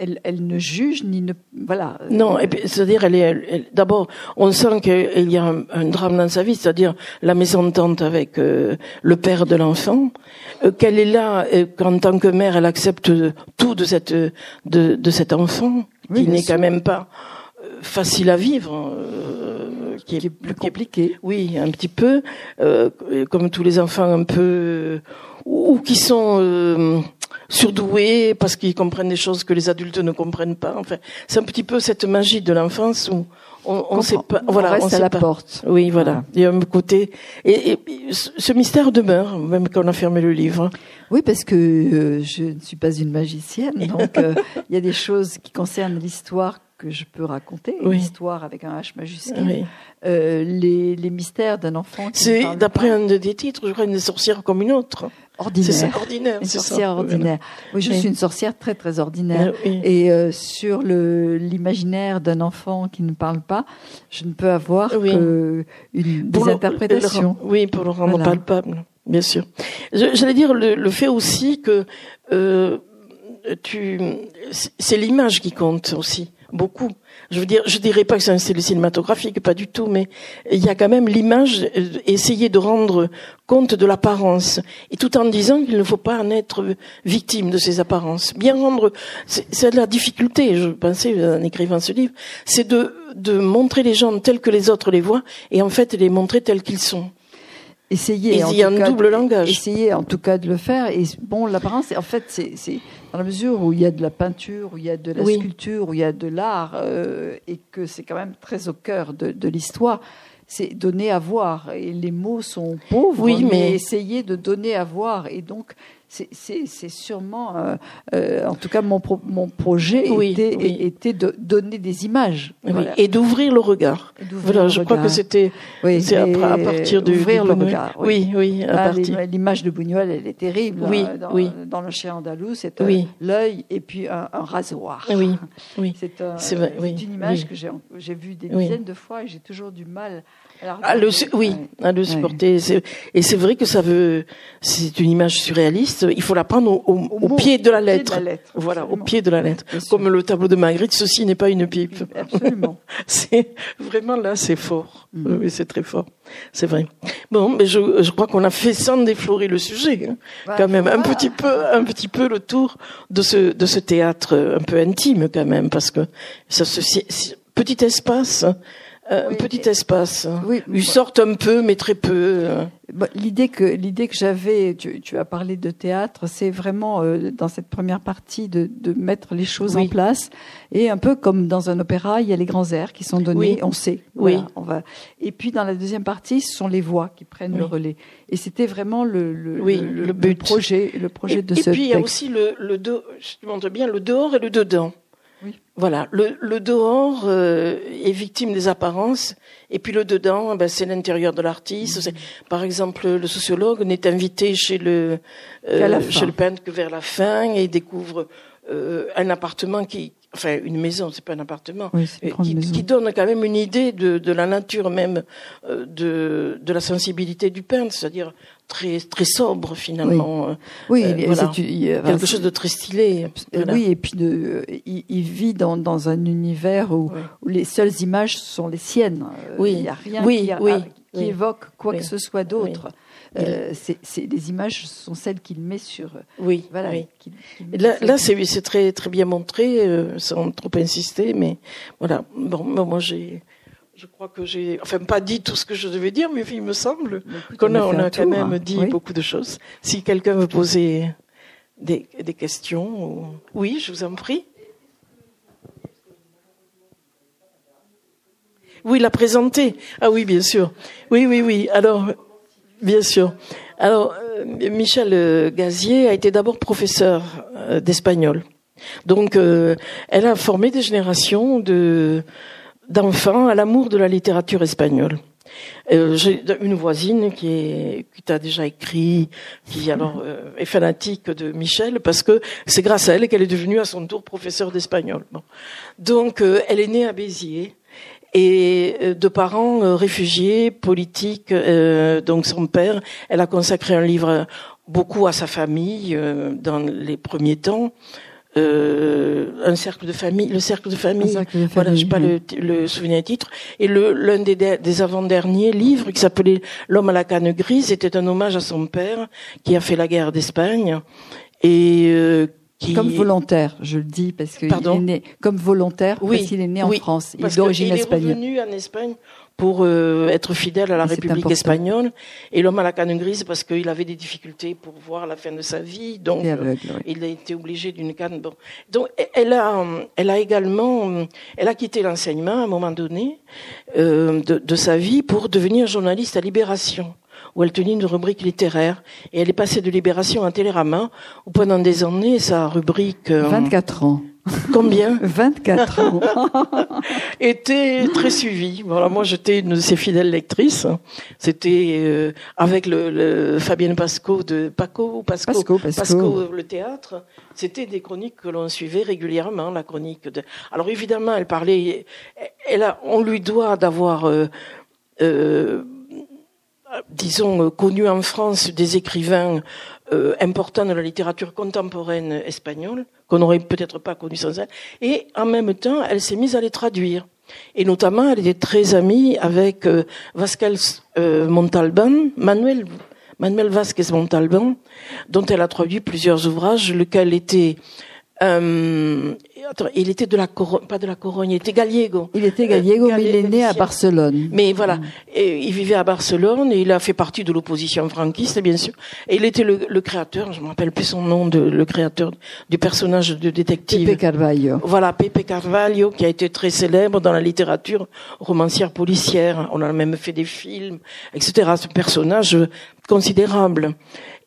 elle, elle ne juge ni ne voilà. Non, et puis, c'est-à-dire, elle est, elle- elle- d'abord, on sent qu'il y a un, un drame dans sa vie, c'est-à-dire la mésentente avec euh, le père de l'enfant, euh, qu'elle est là, euh, qu'en tant que mère, elle accepte tout de cette, de, de cet enfant, Oui, qui n'est sûr. quand même pas euh, facile à vivre, euh, qui est, qui est plus compliqué. Oui, un petit peu, euh, comme tous les enfants un peu, euh, ou qui sont euh, surdoués parce qu'ils comprennent des choses que les adultes ne comprennent pas. Enfin, c'est un petit peu cette magie de l'enfance où on, on sait pas. On Voilà, reste on à sait la pas. porte. Oui, voilà. Il y a un côté. Et, et ce mystère demeure, même quand on a fermé le livre. Oui, parce que euh, je ne suis pas une magicienne, donc euh, il y a des choses qui concernent l'histoire que je peux raconter, Oui. l'histoire avec un H majuscule, Oui. euh, les, les mystères d'un enfant C'est d'après un de- des titres, je crois, une sorcière comme une autre. C'est ça, ordinaire, ordinaire. une c'est ça. sorcière ordinaire. Oui, je Oui. suis une sorcière très très ordinaire. Oui. Et euh, sur le l'imaginaire d'un enfant qui ne parle pas, je ne peux avoir Oui. que une Pour des le- interprétations. le- oui, pour le rendre Voilà. palpable, bien sûr. J'allais dire le, le fait aussi que euh, tu, c'est l'image qui compte aussi beaucoup. Je veux dire, je dirais pas que c'est un style cinématographique, pas du tout, mais il y a quand même l'image, euh, essayer de rendre compte de l'apparence, et tout en disant qu'il ne faut pas en être victime de ces apparences. Bien rendre, c'est la difficulté, je pensais en écrivant ce livre, c'est de, de montrer les gens tels que les autres les voient, et en fait les montrer tels qu'ils sont. Essayez. En tout un cas, double langage. Essayez en tout cas de le faire. Et bon, l'apparence, en fait, c'est dans la mesure où il y a de la peinture, où il y a de la Oui. sculpture, où il y a de l'art, euh, et que c'est quand même très au cœur de, de l'histoire. C'est donner à voir. Et les mots sont pauvres, Oui, mais... mais- essayer de donner à voir. Et donc, c'est sûrement, euh, euh, en tout cas, mon, mon projet était, était, de donner des images. Et d'ouvrir le regard. Voilà, je crois que c'était à, partir de ouvrir le regard. Oui, oui, ah, L'image de Buñuel, elle est terrible. Oui, hein, dans, oui. dans le chien andalou, c'est euh, l'œil et puis un, rasoir. Oui, oui. C'est une image que j'ai vue des dizaines de fois et j'ai toujours du mal ah, le, oui, à le supporter. Et c'est vrai que ça veut, c'est une image surréaliste. Il faut la prendre au, au, pied de la lettre. voilà, au pied de la lettre. Comme le tableau de Magritte, ceci n'est pas une pipe. Absolument. c'est vraiment là, c'est fort. Mm. Oui, c'est très fort. C'est vrai. Bon, mais je, je crois qu'on a fait sans déflorer le sujet, hein. quand même, un petit peu, un petit peu le tour de ce de ce théâtre un peu intime quand même, parce que ça se petit espace euh, un petit espace. Oui. Ils sortent un peu, mais très peu. l'idée que l'idée que j'avais, tu, tu, as parlé de théâtre, c'est vraiment euh, dans cette première partie de, de mettre les choses en place et un peu comme dans un opéra, il y a les grands airs qui sont donnés, on sait. oui. On va. Et puis dans la deuxième partie, ce sont les voix qui prennent le relais. Et c'était vraiment le le, le, le, but. projet, le projet de ce Et puis il y a aussi le le je te montre bien le dehors et le dedans. Voilà, le, le dehors euh, est victime des apparences, et puis le dedans, ben, c'est l'intérieur de l'artiste. Mmh. Par exemple, le sociologue n'est invité chez le euh, chez le peintre que vers la fin et découvre euh, un appartement qui, enfin une maison, c'est pas un appartement, qui, qui, donne quand même une idée de, de la nature même de, de la sensibilité du peintre, c'est-à-dire très très sobre finalement. Oui, euh, quelque chose de très stylé. Oui, et puis de, il, vit dans, dans un univers où, où, les seules images sont les siennes. Euh, oui, il n'y a rien qui, qui évoque quoi que ce soit d'autre. Euh, c'est les images sont celles qu'il met sur. Oui. Voilà. là, là c'est très très bien montré, sans trop insister, mais voilà. Bon, moi j'ai je crois que j'ai, enfin, pas dit tout ce que je devais dire, mais il me semble qu'on a, on a quand même dit beaucoup de choses. Si quelqu'un veut poser des, des questions, oui, je vous en prie. Oui, la présenter. Ah oui, bien sûr. Oui, oui, oui. Alors, bien sûr. Alors, euh, Michel euh, Gazier a été d'abord professeur euh, d'espagnol. Donc, elle a formé des générations de d'enfants à l'amour de la littérature espagnole. Euh, J'ai une voisine qui est qui t'a déjà écrit, qui alors euh, est fanatique de Michel parce que c'est grâce à elle qu'elle est devenue à son tour professeure d'espagnol. Bon. Donc elle est née à Béziers et euh, de parents réfugiés politiques. donc son père, elle a consacré un livre beaucoup à sa famille dans les premiers temps euh, un cercle de famille, le cercle de famille. voilà, j'ai pas le, le, souvenir titre. Et le l'un des, des avant-derniers livres qui s'appelait L'homme à la canne grise était un hommage à son père qui a fait la guerre d'Espagne et euh, qui... Comme volontaire, je le dis parce qu'il est né comme volontaire oui, parce qu'il est né en France. Il est d'origine espagnole. Il est revenu en Espagne pour euh, être fidèle à la République espagnole. Et l'homme à la canne grise parce qu'il avait des difficultés pour voir la fin de sa vie, donc il a été obligé d'une canne. Bon. Donc elle a, elle a également, elle a quitté l'enseignement à un moment donné euh, de, de, sa vie pour devenir journaliste à Libération où elle tenait une rubrique littéraire. Et elle est passée de Libération à Télérama, où pendant des années, sa rubrique... 24 euh, ans. Combien 24 ans. était très suivie. Voilà, moi, j'étais une de ses fidèles lectrices. C'était euh, avec le, le, Fabienne Pasco de Paco, Pasco, Pasco, Pasco. le théâtre. C'était des chroniques que l'on suivait régulièrement, la chronique de. Alors évidemment, elle parlait. Elle a, on lui doit d'avoir. Euh, euh, disons, euh, connu en France des écrivains euh, importants de la littérature contemporaine espagnole, qu'on n'aurait peut-être pas connu sans elle, et en même temps, elle s'est mise à les traduire. Et notamment, elle était très amie avec euh, Vasquez euh, Montalban, Manuel, Manuel Vasquez Montalban, dont elle a traduit plusieurs ouvrages, lequel était euh, il était de la Corogne, pas de la Corogne, il était Gallego. Il était Gallego, mais il est né à Barcelone. Mais voilà, mm. et il vivait à Barcelone et il a fait partie de l'opposition franquiste, bien sûr. Et il était le, le créateur, je me rappelle plus son nom, de, le créateur du personnage de détective. Pepe Carvalho. Voilà, Pepe Carvalho, qui a été très célèbre dans la littérature romancière policière. On a même fait des films, etc. Ce personnage considérable.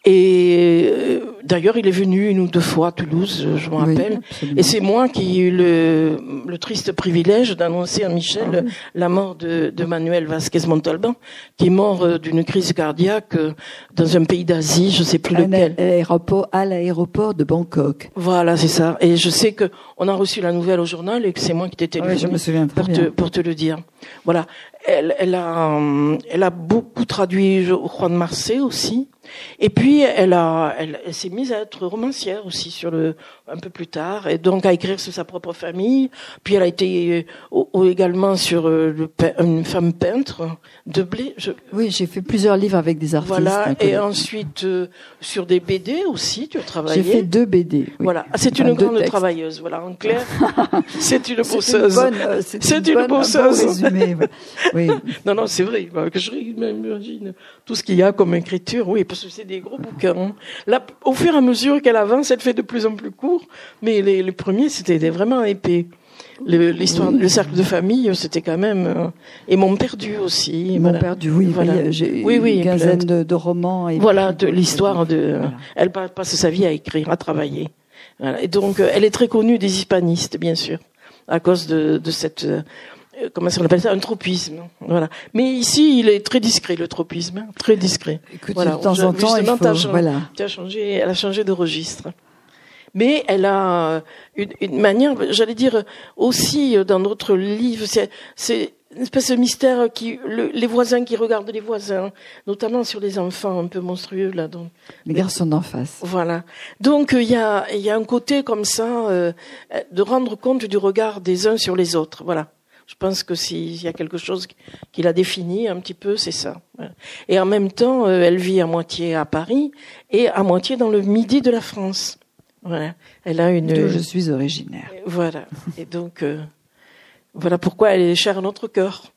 Et euh, d'ailleurs, il est venu une ou deux fois à Toulouse, je me rappelle. et c'est moi qui ai eu le, le triste privilège d'annoncer à Michel ah la mort de, de Manuel Vasquez Montalban, qui est mort euh, d'une crise cardiaque euh, dans un pays d'Asie, je sais plus lequel. À l'aéroport de Bangkok. Voilà, c'est ça. Et je sais que on a reçu la nouvelle au journal et que c'est moi qui je me souviens pour, te, pour te le dire. Voilà. Elle, elle, a, elle a beaucoup traduit Juan Marseille aussi. Et puis elle a, elle, s'est mise à être romancière aussi sur le un peu plus tard, et donc à écrire sur sa propre famille. Puis elle a été euh, également sur euh, le, une femme peintre de blé. Je... Oui, j'ai fait plusieurs livres avec des artistes. Voilà, et ensuite euh, sur des BD aussi, tu as travaillé. J'ai fait deux BD. Voilà, ah, c'est une grande travailleuse. Voilà, en clair, c'est une bosseuse. C'est une, bosseuse. oui. Non, non, c'est vrai. Que je m'imagine tout ce qu'il y a comme écriture. Oui, parce que c'est des gros bouquins. Hein. Là, au fur et à mesure qu'elle avance, elle fait de plus en plus court, mais les, les premiers, c'était vraiment épais. L'histoire, le, cercle de famille, c'était quand même. Euh, et mon perdu aussi. Mon perdu, oui, voilà. j'ai oui, oui, une quinzaine de, de, romans. Et voilà, de l'histoire de. Elle passe sa vie à écrire, à travailler. Voilà. Et donc, euh, elle est très connue des hispanistes, bien sûr, à cause de, de cette comment on appelle ça un tropisme voilà. Mais ici il est très discret le tropisme très discret. Écoute, voilà de temps en temps il faut, voilà. tu as changé elle a changé de registre. Mais elle a euh, une, une manière j'allais dire aussi euh, dans notre livre c'est c'est une espèce de mystère qui le, les voisins qui regardent les voisins notamment sur les enfants un peu monstrueux là donc. Les garçons d'en face. Voilà. Donc il y a il y a un côté comme ça euh, de rendre compte du regard des uns sur les autres voilà je pense que s'il y a quelque chose qui l'a défini un petit peu, c'est ça. Et en même temps, euh, elle vit à moitié à Paris et à moitié dans le midi de la France. Voilà. Elle a une. D'où je suis originaire. Voilà. Et donc, euh, voilà pourquoi elle est chère à notre cœur.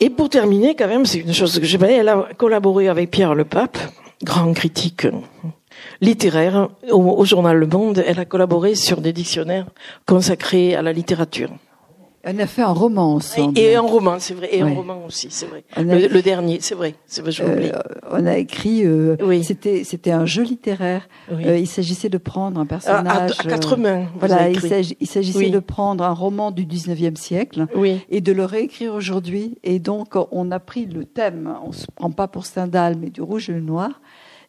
Et pour terminer, quand même, c'est une chose que j'aimerais. Elle a collaboré avec Pierre Le Pape, grand critique littéraire au, journal Le Monde. Elle a collaboré sur des dictionnaires consacrés à la littérature. Elle a fait un roman ensemble. Et, un roman, c'est vrai. Et un roman aussi, c'est vrai. le, dernier, c'est vrai. C'est vrai, euh, on a écrit. Euh, oui. C'était c'était un jeu littéraire. Euh, il s'agissait de prendre un personnage. À, quatre mains. Voilà. Il s'agissait de prendre un roman du 19e siècle. Oui. Et de le réécrire aujourd'hui. Et donc on a pris le thème. On se prend pas pour Stendhal, mais du rouge et le noir.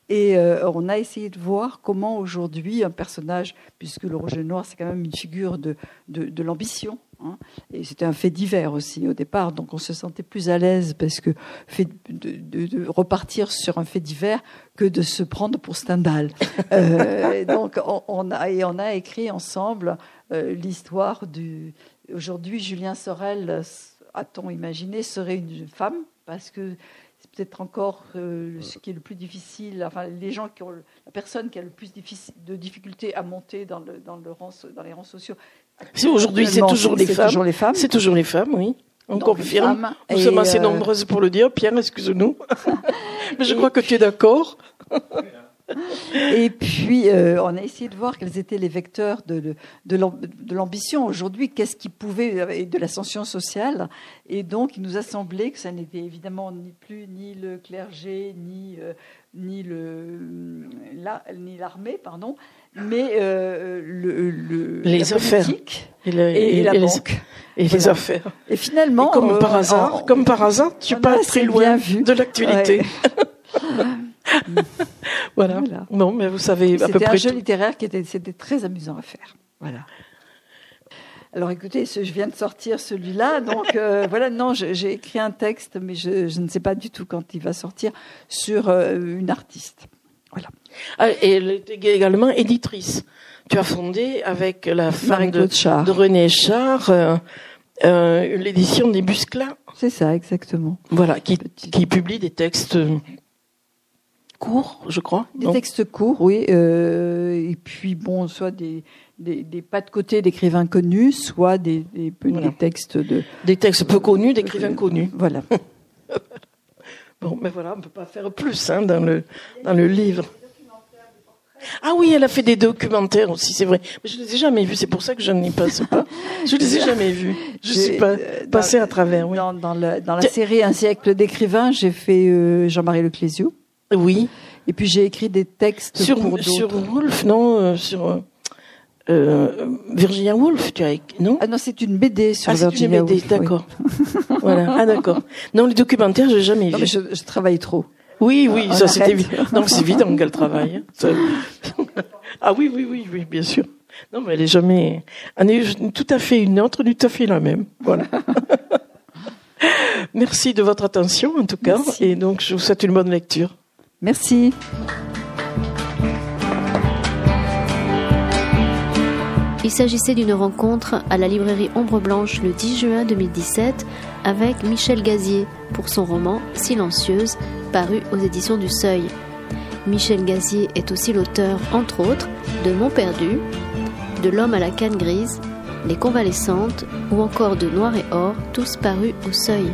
Et euh, on a essayé de voir comment aujourd'hui un personnage, puisque le Roger Noir, c'est quand même une figure de, de, l'ambition, hein, et c'était un fait divers aussi au départ, donc on se sentait plus à l'aise parce que fait de, de, repartir sur un fait divers que de se prendre pour Stendhal. euh, donc on, a, et on a écrit ensemble euh, l'histoire du. Aujourd'hui, Julien Sorel, a-t-on imaginé, serait une femme? Parce que peut-être encore euh, ce qui est le plus difficile. Enfin, les gens qui ont la personne qui a le plus de difficultés à monter dans, le, dans, le rang, dans les rangs sociaux. Aujourd'hui, c'est toujours, les femmes. C'est toujours les femmes, oui. On confirme. Nous sommes assez euh, nombreuses pour le dire. Pierre, excuse-nous. Mais je crois que tu es d'accord. Et puis, euh, on a essayé de voir quels étaient les vecteurs de, de, l'ambition aujourd'hui, qu'est-ce qui pouvait, de l'ascension sociale. Et donc, il nous a semblé que ça n'était évidemment ni plus ni le clergé, ni, euh, ni, le, la, ni l'armée, pardon, mais euh, le, les affaires et, la banque. Et les affaires. Et finalement, comme par hasard, comme par hasard, tu pas très loin de l'actualité. voilà. Non, mais vous savez à peu près. C'était un jeu littéraire qui était, c'était très amusant à faire. Voilà. Alors écoutez, je viens de sortir celui-là, donc euh, voilà, non, j'ai écrit un texte, mais je, ne sais pas du tout quand il va sortir, sur euh, une artiste. Voilà. Ah, et elle était également éditrice. Tu as fondé avec la femme de, de, René Char euh, l'édition des Busclas. C'est ça, exactement. Voilà, qui, qui publie des textes courts, je crois. Des textes courts, oui. Euh, et puis, bon, soit des, des, pas de côté d'écrivains connus, soit des, des, textes de... Des textes peu connus d'écrivains connus. Voilà. bon, mais voilà, on ne peut pas faire plus hein, dans, le, dans le livre. Ah oui, elle a fait des documentaires aussi, c'est vrai. Mais je les ai jamais vus, c'est pour ça que je n'y passe pas. Je les ai jamais vus. Je suis pas euh, passée à travers, oui. Dans, dans le- dans la série Un siècle d'écrivains, j'ai fait euh, Jean-Marie Leclésio. Oui. Et puis j'ai écrit des textes Sur, pour d'autres. sur Woolf, non, euh, sur euh, euh, Virginia Woolf, tu as écrit, non Ah non, c'est une BD sur Ah, c'est une Virginia BD, Woolf, oui. d'accord. voilà, ah d'accord. Non, les documentaires, j'ai jamais Non, vu. mais je, je travaille trop. Oui, oui, ça c'est évident. Non, c'est évident qu'elle travaille. hein. Ah oui, oui, oui, oui, bien sûr. Non, mais elle est jamais. Elle est tout à fait une autre, tout à fait la même. Voilà. Merci de votre attention, en tout cas, Merci. et donc je vous souhaite une bonne lecture. Merci. Il s'agissait d'une rencontre à la librairie Ombre Blanche le 10 juin 2017 avec Michel Gazier pour son roman Silencieuse, paru aux éditions du Seuil. Michel Gazier est aussi l'auteur, entre autres, de Mon Perdu, de L'homme à la canne grise, Les convalescentes ou encore de Noir et Or, tous parus au Seuil.